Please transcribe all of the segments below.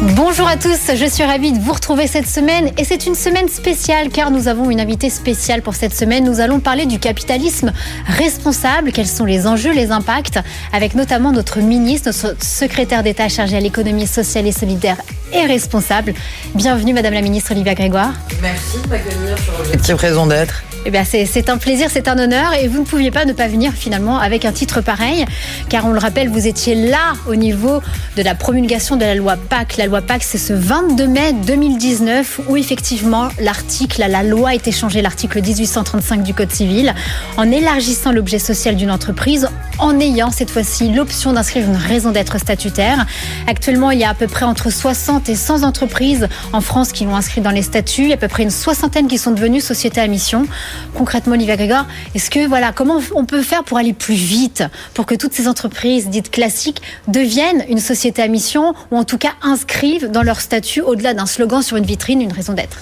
Bonjour à tous, je suis ravie de vous retrouver cette semaine et c'est une semaine spéciale car nous avons une invitée spéciale pour cette semaine. Nous allons parler du capitalisme responsable, quels sont les enjeux, les impacts, avec notamment notre ministre, notre secrétaire d'État chargé à l'économie sociale et solidaire et responsable. Bienvenue Madame la ministre Olivia Grégoire. Merci de m'accueillir sur Petite raison d'être. Eh bien, c'est un plaisir, c'est un honneur et vous ne pouviez pas ne pas venir finalement avec un titre pareil, car on le rappelle, vous étiez là au niveau de la promulgation de la loi PAC. La loi PAC, c'est ce 22 mai 2019 où effectivement l'article, la loi a été changée, l'article 1835 du Code civil, en élargissant l'objet social d'une entreprise, en ayant cette fois-ci l'option d'inscrire une raison d'être statutaire. Actuellement, il y a à peu près entre 60 et 100 entreprises en France qui l'ont inscrit dans les statuts, il y a à peu près une soixantaine qui sont devenues sociétés à mission. Concrètement, Olivia Grégoire, est-ce que voilà, comment on peut faire pour aller plus vite, pour que toutes ces entreprises dites classiques deviennent une société à mission ou en tout cas inscrivent dans leur statut, au-delà d'un slogan sur une vitrine, une raison d'être?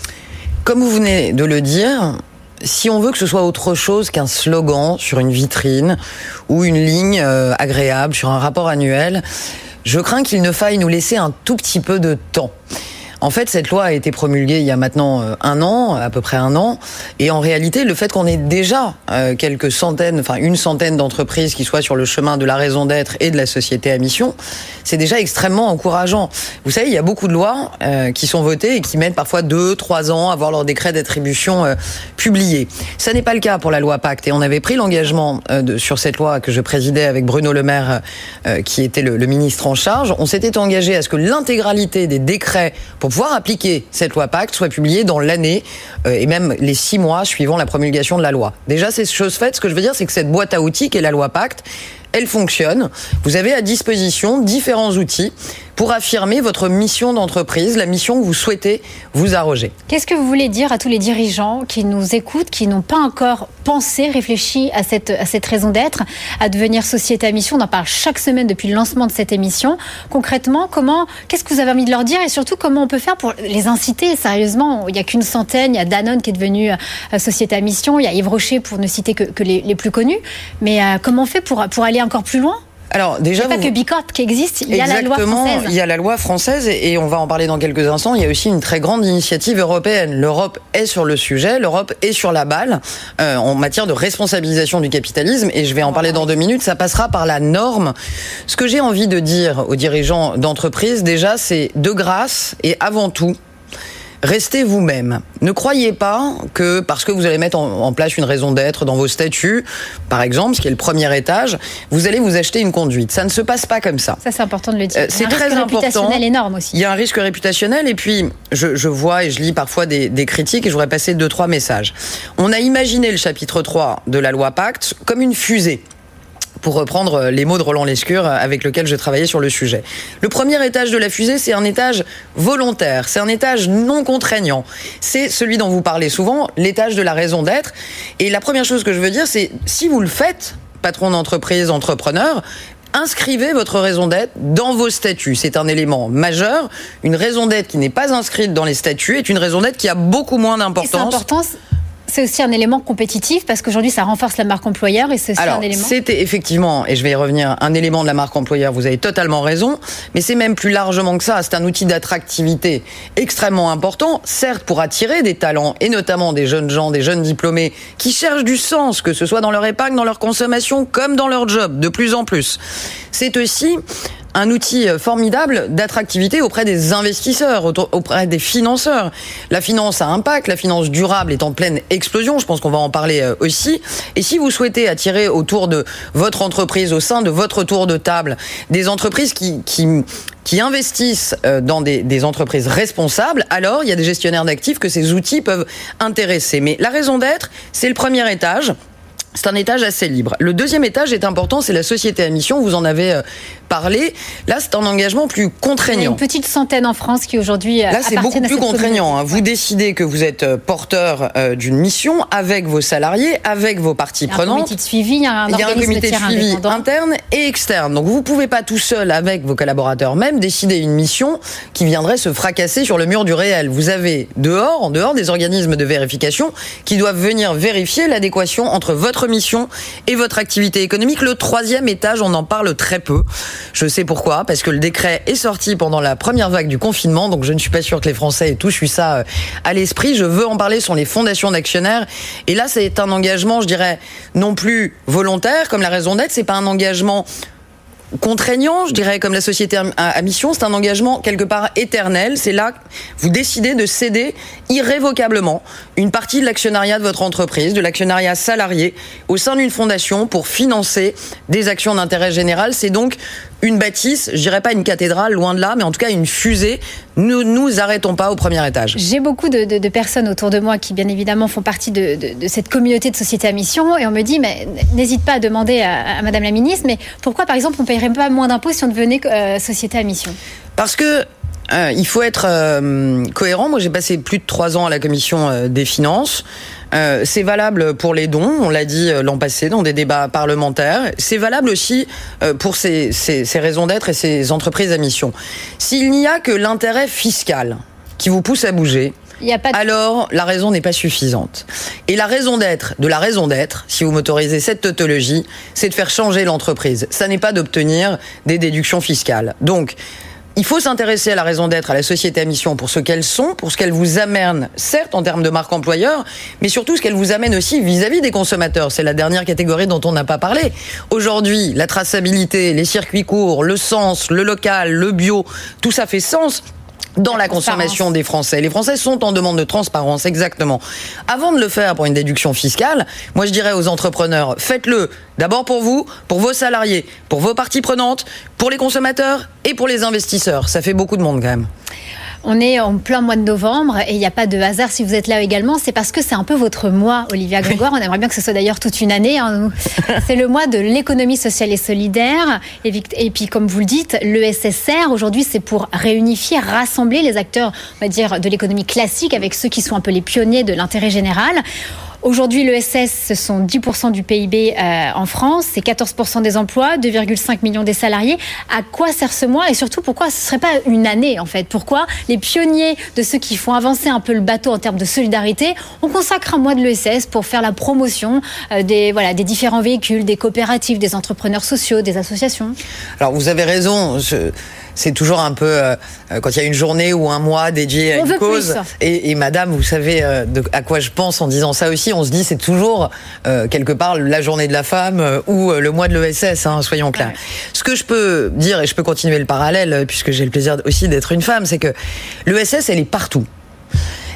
Comme vous venez de le dire, si on veut que ce soit autre chose qu'un slogan sur une vitrine ou une ligne euh, agréable sur un rapport annuel, je crains qu'il ne faille nous laisser un tout petit peu de temps. En fait, cette loi a été promulguée il y a maintenant euh, un an, à peu près un an, et en réalité, le fait qu'on ait déjà euh, quelques centaines, enfin une centaine d'entreprises qui soient sur le chemin de la raison d'être et de la société à mission, c'est déjà extrêmement encourageant. Vous savez, il y a beaucoup de lois euh, qui sont votées et qui mettent parfois deux, trois ans à voir leur décret d'attribution publié. Ça n'est pas le cas pour la loi Pacte, et on avait pris l'engagement sur cette loi que je présidais avec Bruno Le Maire, qui était le, ministre en charge. On s'était engagé à ce que l'intégralité des décrets pouvoir appliquer cette loi Pacte soit publiée dans l'année euh, et même les six mois suivant la promulgation de la loi. Déjà, c'est chose faite. Ce que je veux dire, c'est que cette boîte à outils qui est la loi Pacte, elle fonctionne. Vous avez à disposition différents outils pour affirmer votre mission d'entreprise, la mission que vous souhaitez vous arroger. Qu'est-ce que vous voulez dire à tous les dirigeants qui nous écoutent, qui n'ont pas encore pensé, réfléchi à cette, à cette raison d'être, à devenir société à mission? On en parle chaque semaine depuis le lancement de cette émission. Concrètement, comment, qu'est-ce que vous avez envie de leur dire et surtout comment on peut faire pour les inciter? Sérieusement, il n'y a qu'une centaine, il y a Danone qui est devenu euh, société à mission, il y a Yves Rocher pour ne citer que, les, les, plus connus. Mais euh, comment on fait pour, pour aller encore plus loin? Alors déjà, il n'y a pas que Bicorp qui existe, il y a la loi française. Il y a la loi française et on va en parler dans quelques instants. Il y a aussi une très grande initiative européenne. L'Europe est sur le sujet, l'Europe est sur la balle euh, en matière de responsabilisation du capitalisme et je vais en parler dans deux minutes. Ça passera par la norme. Ce que j'ai envie de dire aux dirigeants d'entreprise, déjà, c'est de grâce et avant tout, Restez vous-même. Ne croyez pas que parce que vous allez mettre en, place une raison d'être dans vos statuts, par exemple, ce qui est le premier étage, vous allez vous acheter une conduite. Ça ne se passe pas comme ça. Ça, c'est important de le dire. Euh, c'est très risque important. réputationnel énorme aussi. Il y a un risque réputationnel et puis je, je vois et je lis parfois des, des critiques et je voudrais passer deux, trois messages. On a imaginé le chapitre 3 de la loi Pacte comme une fusée pour reprendre les mots de Roland Lescure avec lequel je travaillais sur le sujet. Le premier étage de la fusée, c'est un étage volontaire, c'est un étage non contraignant. C'est celui dont vous parlez souvent, l'étage de la raison d'être. Et la première chose que je veux dire, c'est si vous le faites, patron d'entreprise, entrepreneur, inscrivez votre raison d'être dans vos statuts. C'est un élément majeur. Une raison d'être qui n'est pas inscrite dans les statuts est une raison d'être qui a beaucoup moins d'importance c'est aussi un élément compétitif parce qu'aujourd'hui, ça renforce la marque employeur et c'est aussi Alors, un élément. C'était effectivement, et je vais y revenir, un élément de la marque employeur. Vous avez totalement raison, mais c'est même plus largement que ça. C'est un outil d'attractivité extrêmement important, certes pour attirer des talents et notamment des jeunes gens, des jeunes diplômés qui cherchent du sens, que ce soit dans leur épargne, dans leur consommation, comme dans leur job, de plus en plus. C'est aussi un outil euh, formidable d'attractivité auprès des investisseurs, auprès des financeurs. La finance a impact, la finance durable est en pleine explosion, je pense qu'on va en parler euh, aussi. Et si vous souhaitez attirer autour de votre entreprise, au sein de votre tour de table, des entreprises qui, qui, qui investissent euh, dans des, des, entreprises responsables, alors il y a des gestionnaires d'actifs que ces outils peuvent intéresser. Mais la raison d'être, c'est le premier étage. C'est un étage assez libre. Le deuxième étage est important, c'est la société à mission. Vous en avez parler. Là, c'est un engagement plus Il y a contraignant. une petite centaine en France qui aujourd'hui Là, c'est beaucoup plus contraignant. hein. Vous décidez que vous êtes euh, porteur euh, d'une mission avec vos salariés, avec vos parties Il y a un prenantes. comité de suivi, il y a un Il y a un organisme comité de suivi indépendant. interne et externe. Donc vous pouvez pas tout seul avec vos collaborateurs même décider une mission qui viendrait se fracasser sur le mur du réel. Vous avez dehors, en dehors des organismes de vérification qui doivent venir vérifier l'adéquation entre votre mission et votre activité économique. Le troisième étage, on en parle très peu. Je sais pourquoi, parce que le décret est sorti pendant la première vague du confinement, donc je ne suis pas sûr que les Français aient tous eu ça euh, à l'esprit. Je veux en parler sur les fondations d'actionnaires. Et là, c'est un engagement, je dirais, non plus volontaire, comme la raison d'être, c'est pas un engagement contraignant, je dirais, comme la société à, mission, c'est un engagement quelque part éternel. C'est là que vous décidez de céder irrévocablement une partie de l'actionnariat de votre entreprise, de l'actionnariat salarié, au sein d'une fondation pour financer des actions d'intérêt général. C'est donc une bâtisse, je dirais pas une cathédrale, loin de là, mais en tout cas une fusée. Nous nous arrêtons pas au premier étage. J'ai beaucoup de, de- de personnes autour de moi qui, bien évidemment, font partie de, cette communauté de sociétés à mission. Et on me dit, mais n'hésite pas à demander à, à Madame la ministre, mais pourquoi, par exemple, on ne paierait pas moins d'impôts si on devenait euh, société à mission? Parce que euh, il faut être euh, cohérent. Moi, j'ai passé plus de trois ans à la commission euh, des finances. Euh, c'est valable pour les dons, on l'a dit euh, l'an passé dans des débats parlementaires. C'est valable aussi euh, pour ces, ces- ces raisons d'être et ces entreprises à mission. S'il n'y a que l'intérêt fiscal qui vous pousse à bouger, Il a pas de... alors la raison n'est pas suffisante. Et la raison d'être de la raison d'être, si vous m'autorisez cette tautologie, c'est de faire changer l'entreprise. Ça n'est pas d'obtenir des déductions fiscales. Donc, il faut s'intéresser à la raison d'être, à la société à mission pour ce qu'elles sont, pour ce qu'elles vous amènent, certes en termes de marque employeur, mais surtout ce qu'elles vous amènent aussi vis-à-vis des consommateurs. C'est la dernière catégorie dont on n'a pas parlé. Aujourd'hui, la traçabilité, les circuits courts, le sens, le local, le bio, tout ça fait sens dans la, consommation des Français. Les Français sont en demande de transparence, exactement. Avant de le faire pour une déduction fiscale, moi je dirais aux entrepreneurs, faites-le d'abord pour vous, pour vos salariés, pour vos parties prenantes, pour les consommateurs et pour les investisseurs. Ça fait beaucoup de monde quand même. On est en plein mois de novembre et il n'y a pas de hasard si vous êtes là également. C'est parce que c'est un peu votre mois, Olivia Grégoire. On aimerait bien que ce soit d'ailleurs toute une année. hein. C'est le mois de l'économie sociale et solidaire. Et puis, comme vous le dites, le SSR, aujourd'hui, c'est pour réunifier, rassembler les acteurs, on va dire, de l'économie classique avec ceux qui sont un peu les pionniers de l'intérêt général. Aujourd'hui, l'ESS, ce sont 10% du PIB euh, en France, c'est 14% des emplois, 2,5 millions des salariés. À quoi sert ce mois? Et surtout pourquoi ce ne serait pas une année en fait? Pourquoi les pionniers de ceux qui font avancer un peu le bateau en termes de solidarité, on consacre un mois de l'ESS pour faire la promotion euh, des, voilà, des différents véhicules, des coopératives, des entrepreneurs sociaux, des associations? Alors vous avez raison. je- C'est toujours un peu euh, quand il y a une journée ou un mois dédié à On une veut cause. plus. Et, et Madame, vous savez euh, de, à quoi je pense en disant ça aussi. On se dit c'est toujours euh, quelque part la journée de la femme euh, ou euh, le mois de l'ESS. Hein, soyons clairs. Ce que je peux dire et je peux continuer le parallèle puisque j'ai le plaisir aussi d'être une femme, c'est que l'ESS elle est partout.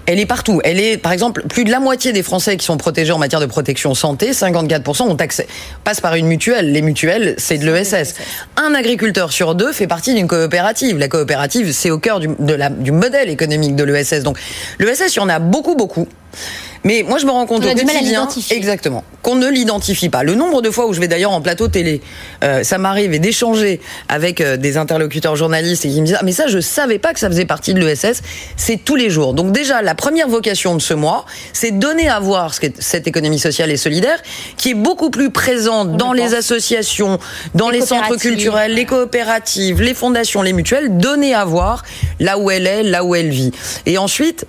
Elle est partout. Elle est, par exemple, plus de la moitié des Français qui sont protégés en matière de protection santé, 54% ont accès, passent par une mutuelle. Les mutuelles, c'est de l'ESS. Un agriculteur sur deux fait partie d'une coopérative. La coopérative, c'est au cœur du, de la- du modèle économique de l'ESS. Donc, l'ESS, il y en a beaucoup, beaucoup. Mais moi, je me rends compte On au quotidien, exactement, qu'on ne l'identifie pas. Le nombre de fois où je vais d'ailleurs en plateau télé, euh, ça m'arrive et d'échanger avec euh, des interlocuteurs journalistes et qui me disent ah mais ça je savais pas que ça faisait partie de l'ESS. C'est tous les jours. Donc déjà la première vocation de ce mois, c'est donner à voir ce qu'est cette économie sociale et solidaire, qui est beaucoup plus présente dans le les pense. associations, dans Les les, centres culturels, les coopératives, les fondations, les mutuelles, donner à voir là où elle est, là où elle vit. Et ensuite.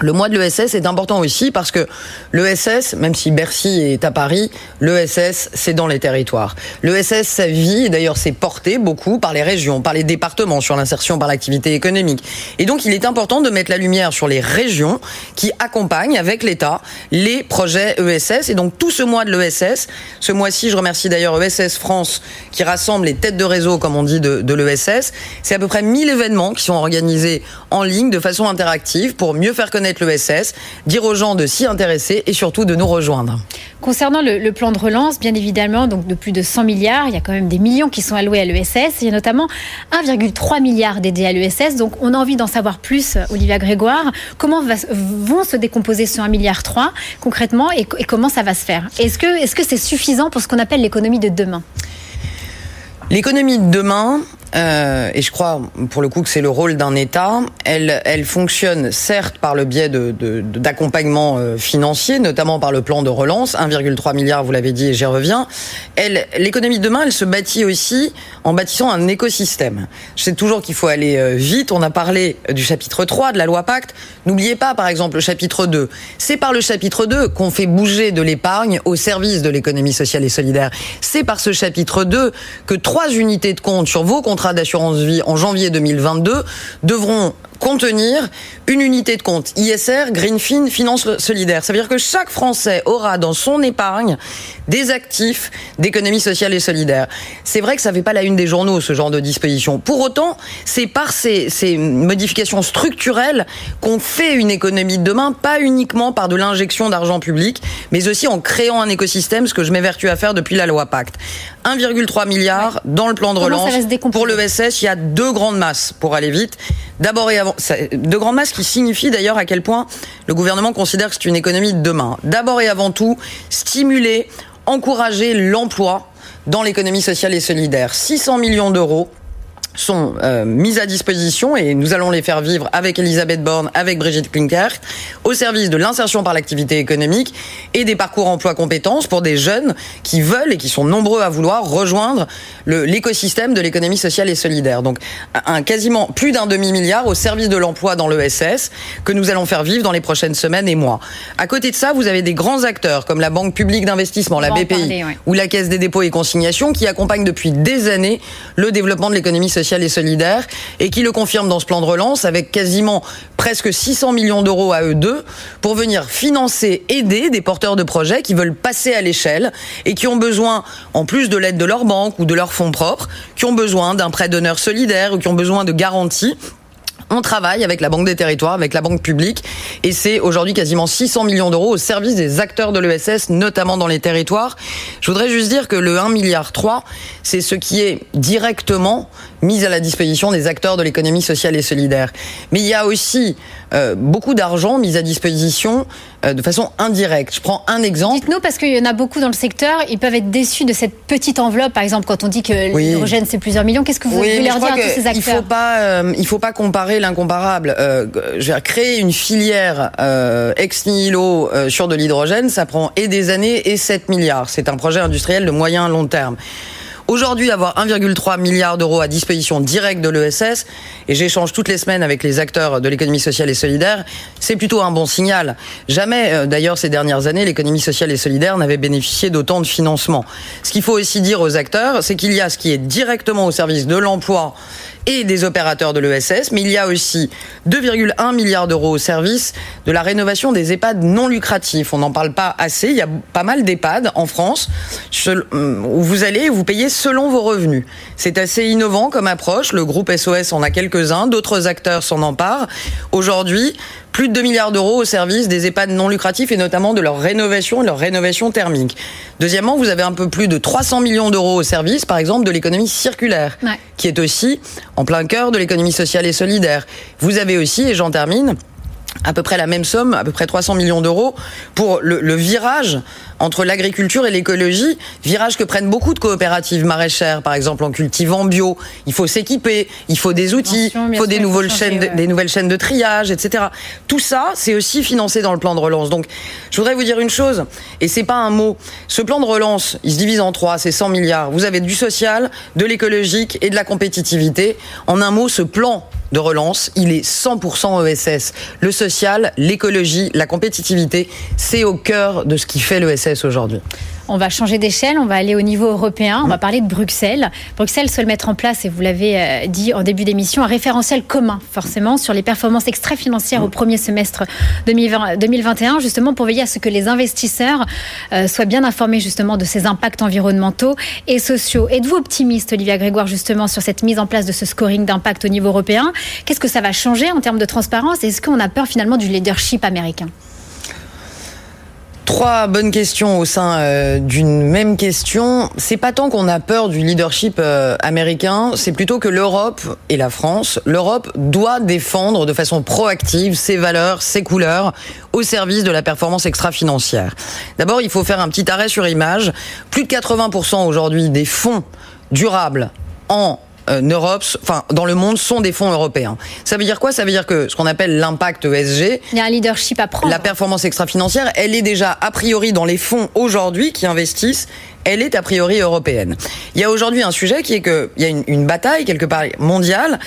Le mois de l'ESS est important aussi parce que l'ESS, même si Bercy est à Paris, l'ESS, c'est dans les territoires. L'ESS, sa vie, d'ailleurs, c'est porté beaucoup par les régions, par les départements sur l'insertion par l'activité économique. Et donc, il est important de mettre la lumière sur les régions qui accompagnent avec l'État les projets ESS. Et donc, tout ce mois de l'ESS, ce mois-ci, je remercie d'ailleurs ESS France qui rassemble les têtes de réseau, comme on dit, de, de l'ESS. C'est à peu près 1000 événements qui sont organisés en ligne de façon interactive pour mieux faire connaître l'ESS, dire aux gens de s'y intéresser et surtout de nous rejoindre. Concernant le, le plan de relance, bien évidemment, donc de plus de 100 milliards, il y a quand même des millions qui sont alloués à l'ESS. Il y a notamment 1,3 milliard dédiés à l'ESS. Donc on a envie d'en savoir plus, Olivia Grégoire. Comment va- vont se décomposer ce 1,3 milliard concrètement et, et comment ça va se faire? Est-ce que est-ce que c'est suffisant pour ce qu'on appelle l'économie de demain? L'économie de demain, euh, et je crois pour le coup que c'est le rôle d'un État, elle, elle fonctionne certes par le biais de, d'accompagnement euh, financier, notamment par le plan de relance, 1,3 milliard, vous l'avez dit et j'y reviens. L'économie de demain, elle se bâtit aussi en bâtissant un écosystème. Je sais toujours qu'il faut aller euh, vite. On a parlé du chapitre 3 de la loi Pacte. N'oubliez pas, par exemple, le chapitre 2. C'est par le chapitre 2 qu'on fait bouger de l'épargne au service de l'économie sociale et solidaire. C'est par ce chapitre 2 que trois unités de compte sur vos contrats d'assurance vie en janvier 2022 devront contenir une unité de compte ISR, Greenfin, Finance Solidaire. Ça veut dire que chaque Français aura dans son épargne des actifs d'économie sociale et solidaire. C'est vrai que ça fait pas la une des journaux, ce genre de disposition. Pour autant, c'est par ces, ces modifications structurelles qu'on fait une économie de demain, pas uniquement par de l'injection d'argent public, mais aussi en créant un écosystème, ce que je m'évertue à faire depuis la loi Pacte. 1,3 milliard dans le plan de relance. Pour le VSS, il y a deux grandes masses pour aller vite. D'abord et avant, de grandes masses qui signifient d'ailleurs à quel point le gouvernement considère que c'est une économie de demain. D'abord et avant tout, stimuler, encourager l'emploi dans l'économie sociale et solidaire. 600 millions d'euros sont euh, mises à disposition et nous allons les faire vivre avec Elisabeth Borne, avec Brigitte Klinkert, au service de l'insertion par l'activité économique et des parcours emploi compétences pour des jeunes qui veulent et qui sont nombreux à vouloir rejoindre l'écosystème de l'économie sociale et solidaire. Donc un, quasiment plus d'un demi-milliard au service de l'emploi dans l'ESS que nous allons faire vivre dans les prochaines semaines et mois. À côté de ça, vous avez des grands acteurs comme la Banque publique d'investissement, la BPI, ou la Caisse des dépôts et consignations qui accompagnent depuis des années le développement de l'économie sociale et solidaire et qui le confirme dans ce plan de relance avec quasiment presque 600 millions d'euros à eux deux pour venir financer, aider des porteurs de projets qui veulent passer à l'échelle et qui ont besoin, en plus de l'aide de leur banque ou de leurs fonds propres, qui ont besoin d'un prêt d'honneur solidaire ou qui ont besoin de garanties on travaille avec la Banque des Territoires, avec la Banque publique, et c'est aujourd'hui quasiment 600 millions d'euros au service des acteurs de l'ESS, notamment dans les territoires. Je voudrais juste dire que le 1 milliard 3, c'est ce qui est directement mis à la disposition des acteurs de l'économie sociale et solidaire. Mais il y a aussi euh, beaucoup d'argent mis à disposition euh, de façon indirecte. Je prends un exemple. Dites-nous, parce qu'il y en a beaucoup dans le secteur, ils peuvent être déçus de cette petite enveloppe. Par exemple, quand on dit que l'hydrogène, c'est plusieurs millions, qu'est-ce que vous voulez leur dire à tous ces acteurs Il faut pas, euh, il faut pas comparer l'incomparable. je vais créer une filière ex nihilo sur de l'hydrogène, ça prend et des années et 7 milliards. C'est un projet industriel de moyen long terme. Aujourd'hui, avoir 1,3 milliard d'euros à disposition directe de l'ESS, et j'échange toutes les semaines avec les acteurs de l'économie sociale et solidaire, c'est plutôt un bon signal. Jamais, euh, d'ailleurs, ces dernières années, l'économie sociale et solidaire n'avait bénéficié d'autant de financement. Ce qu'il faut aussi dire aux acteurs, c'est qu'il y a ce qui est directement au service de l'emploi et des opérateurs de l'ESS, mais il y a aussi 2,1 milliards d'euros au service de la rénovation des EHPAD non lucratifs. On n'en parle pas assez. Il y a pas mal d'EHPAD en France où vous allez vous payer selon vos revenus. C'est assez innovant comme approche. Le groupe SOS en a quelques-uns, d'autres acteurs s'en emparent. Aujourd'hui, plus de 2 milliards d'euros au service des EHPAD non lucratifs et notamment de leur rénovation et leur rénovation thermique. Deuxièmement, vous avez un peu plus de 300 millions d'euros au service, par exemple, de l'économie circulaire, qui est aussi en plein cœur de l'économie sociale et solidaire. Vous avez aussi, et j'en termine, à peu près la même somme, à peu près 300 millions d'euros, pour le, virage entre l'agriculture et l'écologie, virage que prennent beaucoup de coopératives maraîchères, par exemple en cultivant bio. Il faut s'équiper, il faut des outils, il faut des nouvelles, chaînes, des nouvelles chaînes de triage, etc. Tout ça, c'est aussi financé dans le plan de relance. Donc, je voudrais vous dire une chose, et c'est pas un mot. Ce plan de relance, il se divise en trois, c'est 100 milliards. Vous avez du social, de l'écologique et de la compétitivité. En un mot, ce plan de relance, il est 100% ESS. Le social, l'écologie, la compétitivité, c'est au cœur de ce qui fait l'ESS aujourd'hui. On va changer d'échelle, on va aller au niveau européen, on va parler de Bruxelles. Bruxelles souhaite mettre en place, et vous l'avez euh, dit en début d'émission, un référentiel commun, forcément, sur les performances extra-financières au premier semestre 2021, justement pour veiller à ce que les investisseurs euh, soient bien informés justement de ces impacts environnementaux et sociaux. Êtes-vous optimiste, Olivia Grégoire, justement, sur cette mise en place de ce scoring d'impact au niveau européen? Qu'est-ce que ça va changer en termes de transparence? Est-ce qu'on a peur finalement du leadership américain? Trois bonnes questions au sein euh, d'une même question. C'est pas tant qu'on a peur du leadership euh, américain, c'est plutôt que l'Europe et la France, l'Europe doit défendre de façon proactive ses valeurs, ses couleurs au service de la performance extra-financière. D'abord, il faut faire un petit arrêt sur image. Plus de 80% aujourd'hui des fonds durables en Europe, enfin dans le monde, sont des fonds européens. Ça veut dire quoi? Ça veut dire que ce qu'on appelle l'impact ESG, il y a un leadership à prendre. La performance extra-financière, elle est déjà a priori dans les fonds aujourd'hui qui investissent elle est a priori européenne. Il y a aujourd'hui un sujet qui est qu'il y a une, une, bataille quelque part mondiale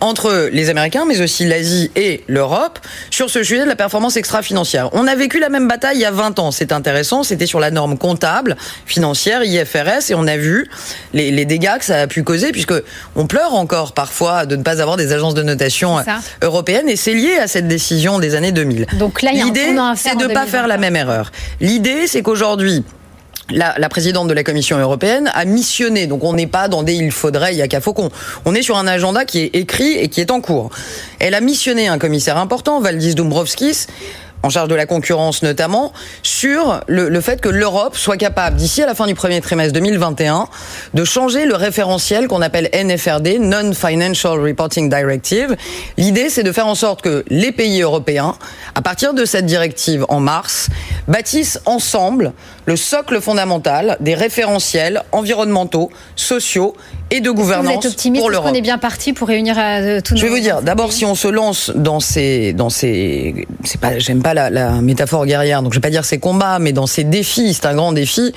entre les Américains, mais aussi l'Asie et l'Europe sur ce sujet de la performance extra-financière. On a vécu la même bataille il y a 20 ans. C'est intéressant. C'était sur la norme comptable financière IFRS et on a vu les, les, dégâts que ça a pu causer puisque on pleure encore parfois de ne pas avoir des agences de notation européennes et c'est lié à cette décision des années 2000. Donc là, l'idée, c'est de ne pas faire la même erreur. L'idée, c'est qu'aujourd'hui la, la, présidente de la Commission européenne a missionné. Donc on n'est pas dans des il faudrait, il y a qu'à faucon. On est sur un agenda qui est écrit et qui est en cours. Elle a missionné un commissaire important, Valdis Dombrovskis, en charge de la concurrence notamment, sur le, fait que l'Europe soit capable, d'ici à la fin du premier trimestre 2021, de changer le référentiel qu'on appelle NFRD, Non-Financial Reporting Directive. L'idée, c'est de faire en sorte que les pays européens, à partir de cette directive en mars, bâtissent ensemble le socle fondamental des référentiels environnementaux, sociaux et de gouvernance vous êtes optimiste pour l'Europe. On est bien parti pour réunir euh, tous Je vais vous dire, d'abord, si on se lance dans ces, dans ces, c'est pas, j'aime pas la, la, métaphore guerrière, donc je vais pas dire ces combats, mais dans ces défis, c'est un grand défi.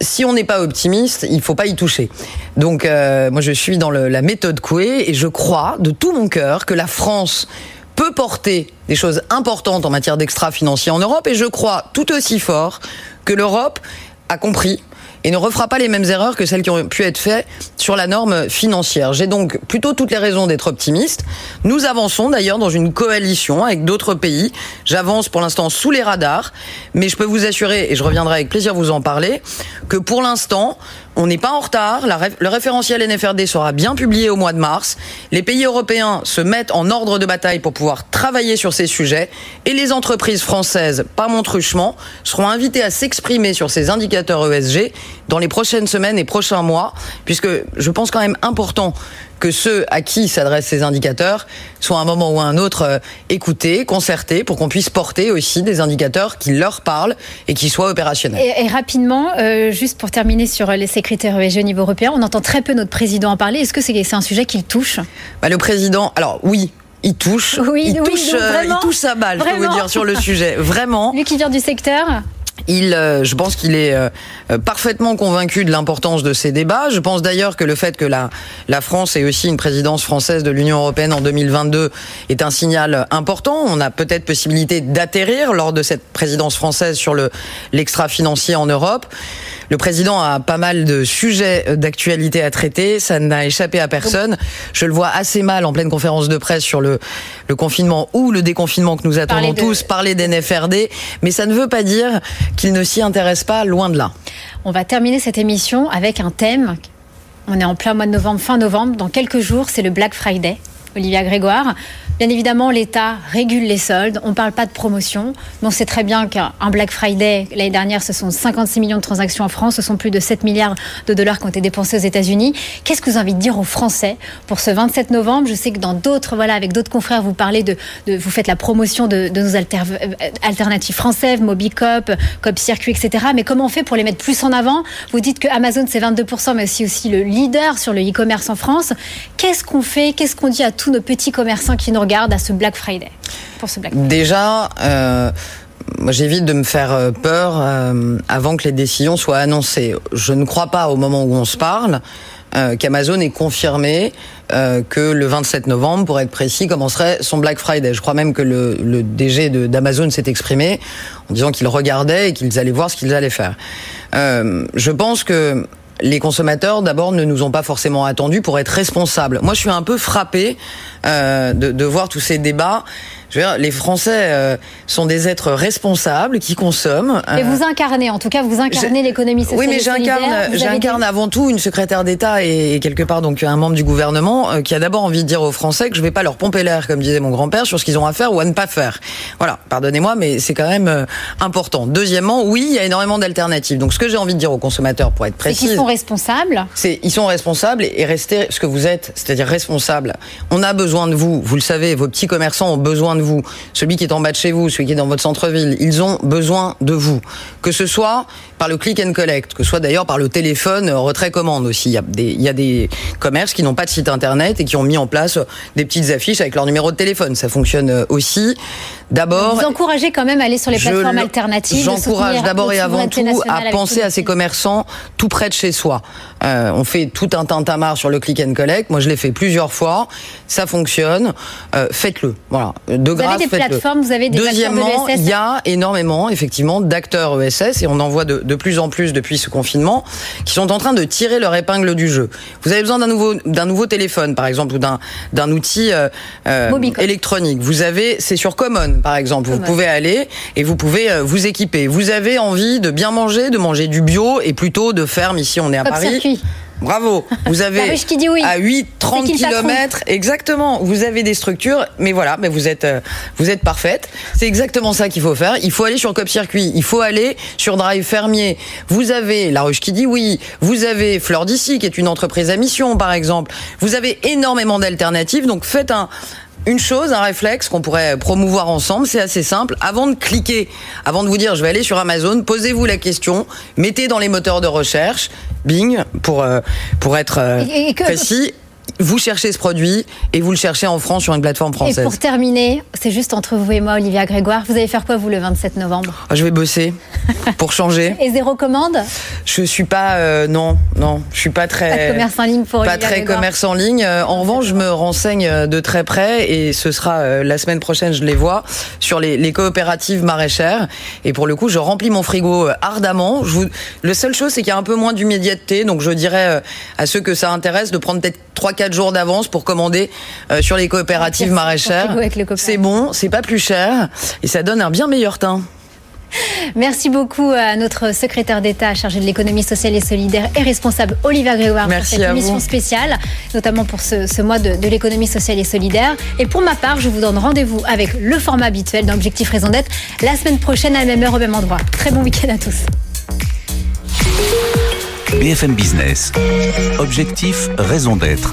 Si on n'est pas optimiste, il faut pas y toucher. Donc, euh, moi, je suis dans le, la méthode Coué et je crois de tout mon cœur que la France peut porter des choses importantes en matière d'extra-financier en Europe et je crois tout aussi fort que l'Europe a compris et ne refera pas les mêmes erreurs que celles qui ont pu être faites sur la norme financière. J'ai donc plutôt toutes les raisons d'être optimiste. Nous avançons d'ailleurs dans une coalition avec d'autres pays. J'avance pour l'instant sous les radars, mais je peux vous assurer, et je reviendrai avec plaisir vous en parler, que pour l'instant, on n'est pas en retard. Le référentiel NFRD sera bien publié au mois de mars. Les pays européens se mettent en ordre de bataille pour pouvoir travailler sur ces sujets. Et les entreprises françaises, par mon truchement, seront invitées à s'exprimer sur ces indicateurs ESG dans les prochaines semaines et prochains mois, puisque je pense quand même important que ceux à qui s'adressent ces indicateurs soient à un moment ou à un autre euh, écoutés, concertés, pour qu'on puisse porter aussi des indicateurs qui leur parlent et qui soient opérationnels. Et, et rapidement, euh, juste pour terminer sur les secrétaires ESG au niveau européen, on entend très peu notre président en parler. Est-ce que c'est un sujet qu'il touche? Bah, Le président, alors oui, il touche, oui, il, oui, touche donc, euh, il touche sa balle, je peux vous dire, sur le sujet. Vraiment. Lui qui vient du secteur il, euh, je pense qu'il est euh, parfaitement convaincu de l'importance de ces débats. Je pense d'ailleurs que le fait que la, France ait aussi une présidence française de l'Union européenne en 2022 est un signal important. On a peut-être possibilité d'atterrir lors de cette présidence française sur le l'extra-financier en Europe. Le président a pas mal de sujets d'actualité à traiter. Ça n'a échappé à personne. Je le vois assez mal en pleine conférence de presse sur le, le confinement ou le déconfinement que nous attendons de... tous, parler d'NFRD. Mais ça ne veut pas dire qu'il ne s'y intéresse pas, loin de là. On va terminer cette émission avec un thème. On est en plein mois de novembre, fin novembre. Dans quelques jours, c'est le Black Friday. Olivia Grégoire. Bien évidemment, l'État régule les soldes. On ne parle pas de promotion. Mais on sait très bien qu'un Black Friday, l'année dernière, ce sont 56 millions de transactions en France. Ce sont plus de 7 milliards de dollars qui ont été dépensés aux États-Unis. Qu'est-ce que vous avez envie de dire aux Français pour ce 27 novembre? Je sais que dans d'autres, voilà, avec d'autres confrères, vous parlez de, vous faites la promotion de, nos alter, alternatives françaises, Mobicop, Cop Circuit, etc. Mais comment on fait pour les mettre plus en avant? Vous dites que Amazon, c'est 22%, mais aussi, aussi le leader sur le e-commerce en France. Qu'est-ce qu'on fait? Qu'est-ce qu'on dit à tous nos petits commerçants qui nous regardent à ce Black Friday pour ce Black Déjà, euh, j'évite de me faire peur euh, avant que les décisions soient annoncées. Je ne crois pas au moment où on se parle euh, qu'Amazon ait confirmé euh, que le 27 novembre, pour être précis, commencerait son Black Friday. Je crois même que le, DG d'Amazon s'est exprimé en disant qu'il regardait et qu'ils allaient voir ce qu'ils allaient faire. Euh, je pense que les consommateurs, d'abord, ne nous ont pas forcément attendus pour être responsables. Moi, je suis un peu frappé euh, de, de, voir tous ces débats. Je veux dire, les Français euh, sont des êtres responsables qui consomment. Et vous incarnez, en tout cas, vous incarnez l'économie sociale. Oui, mais j'incarne, j'incarne des... avant tout une secrétaire d'État et, et, quelque part donc un membre du gouvernement euh, qui a d'abord envie de dire aux Français que je vais pas leur pomper l'air, comme disait mon grand-père, sur ce qu'ils ont à faire ou à ne pas faire. Voilà, pardonnez-moi, mais c'est quand même euh, important. Deuxièmement, oui, il y a énormément d'alternatives. Donc, ce que j'ai envie de dire aux consommateurs, pour être précis, ils sont responsables. C'est ils sont responsables et rester ce que vous êtes, c'est-à-dire responsable. On a besoin de vous. Vous le savez, vos petits commerçants ont besoin de vous celui qui est en bas de chez vous, celui qui est dans votre centre-ville, ils ont besoin de vous. Que ce soit par le click and collect, que ce soit d'ailleurs par le téléphone retrait commande aussi. Il y a des, il y a des commerces qui n'ont pas de site internet et qui ont mis en place des petites affiches avec leur numéro de téléphone. Ça fonctionne euh, aussi. D'abord, Vous encouragez quand même à aller sur les plateformes alternatives. J'encourage d'abord et avant tout à penser à ces commerçants tout près de chez soi. Euh, on fait tout un tintamarre sur le click and collect. Moi, je l'ai fait plusieurs fois. Ça fonctionne. Euh, faites-le. Voilà. De Vous grâce, avez des faites-le. plateformes, vous avez des Deuxièmement, il y a énormément, effectivement, d'acteurs ESS et on en voit de, de plus en plus depuis ce confinement qui sont en train de tirer leur épingle du jeu. Vous avez besoin d'un nouveau, d'un nouveau téléphone, par exemple, ou d'un, d'un outil euh, électronique. Vous avez, c'est sur Common, par exemple. Vous pouvez aller et vous pouvez euh, vous équiper. Vous avez envie de bien manger, de manger du bio et plutôt de ferme. Ici, on est à Paris. circuit. Bravo. Vous avez La ruche qui dit oui. à 8, 30 C'est qui le patron kilomètres. Exactement. Vous avez des structures, mais voilà, mais vous êtes, euh, vous êtes parfaite. C'est exactement ça qu'il faut faire. Il faut aller sur Cop Circuit. Il faut aller sur Drive Fermier. Vous avez La Ruche qui dit oui. Vous avez Fleur d'ici, qui est une entreprise à mission, par exemple. Vous avez énormément d'alternatives. Donc faites un, une chose, un réflexe qu'on pourrait promouvoir ensemble, c'est assez simple. Avant de cliquer, avant de vous dire je vais aller sur Amazon, posez-vous la question, mettez dans les moteurs de recherche, Bing, pour, euh, pour être euh, Et- et que- précis, vous cherchez ce produit et vous le cherchez en France sur une plateforme Et française. pour terminer, c'est juste entre vous et moi, Olivia Grégoire. Vous allez faire quoi, vous, le 27 novembre Ah, je vais bosser pour changer. Et zéro commande Je suis pas, euh, non, non, je suis pas très. Pas de commerce en ligne pour Pas Olivia très Grégoire. commerce en ligne. Euh, En revanche, je me renseigne euh, de très près et ce sera euh, la semaine prochaine, je les vois, sur les, les coopératives maraîchères. Et pour le coup, je remplis mon frigo ardemment. Je vous... Le seule chose, c'est qu'il y a un peu moins d'immédiateté. Donc, je dirais à ceux que ça intéresse de prendre peut-être 3-4 jours d'avance pour commander euh, sur les coopératives maraîchères. C'est bon, c'est pas plus cher et ça donne un bien meilleur teint. Merci beaucoup à notre secrétaire d'État chargé de l'économie sociale et solidaire et responsable Olivia Grégoire Merci pour cette à émission vous. spéciale, notamment pour ce, ce mois de, de l'économie sociale et solidaire. Et pour ma part, je vous donne rendez-vous avec le format habituel d'Objectif Raison d'être la semaine prochaine à la même heure au même endroit. Très bon week-end à tous. BFM Business. Objectif, raison d'être.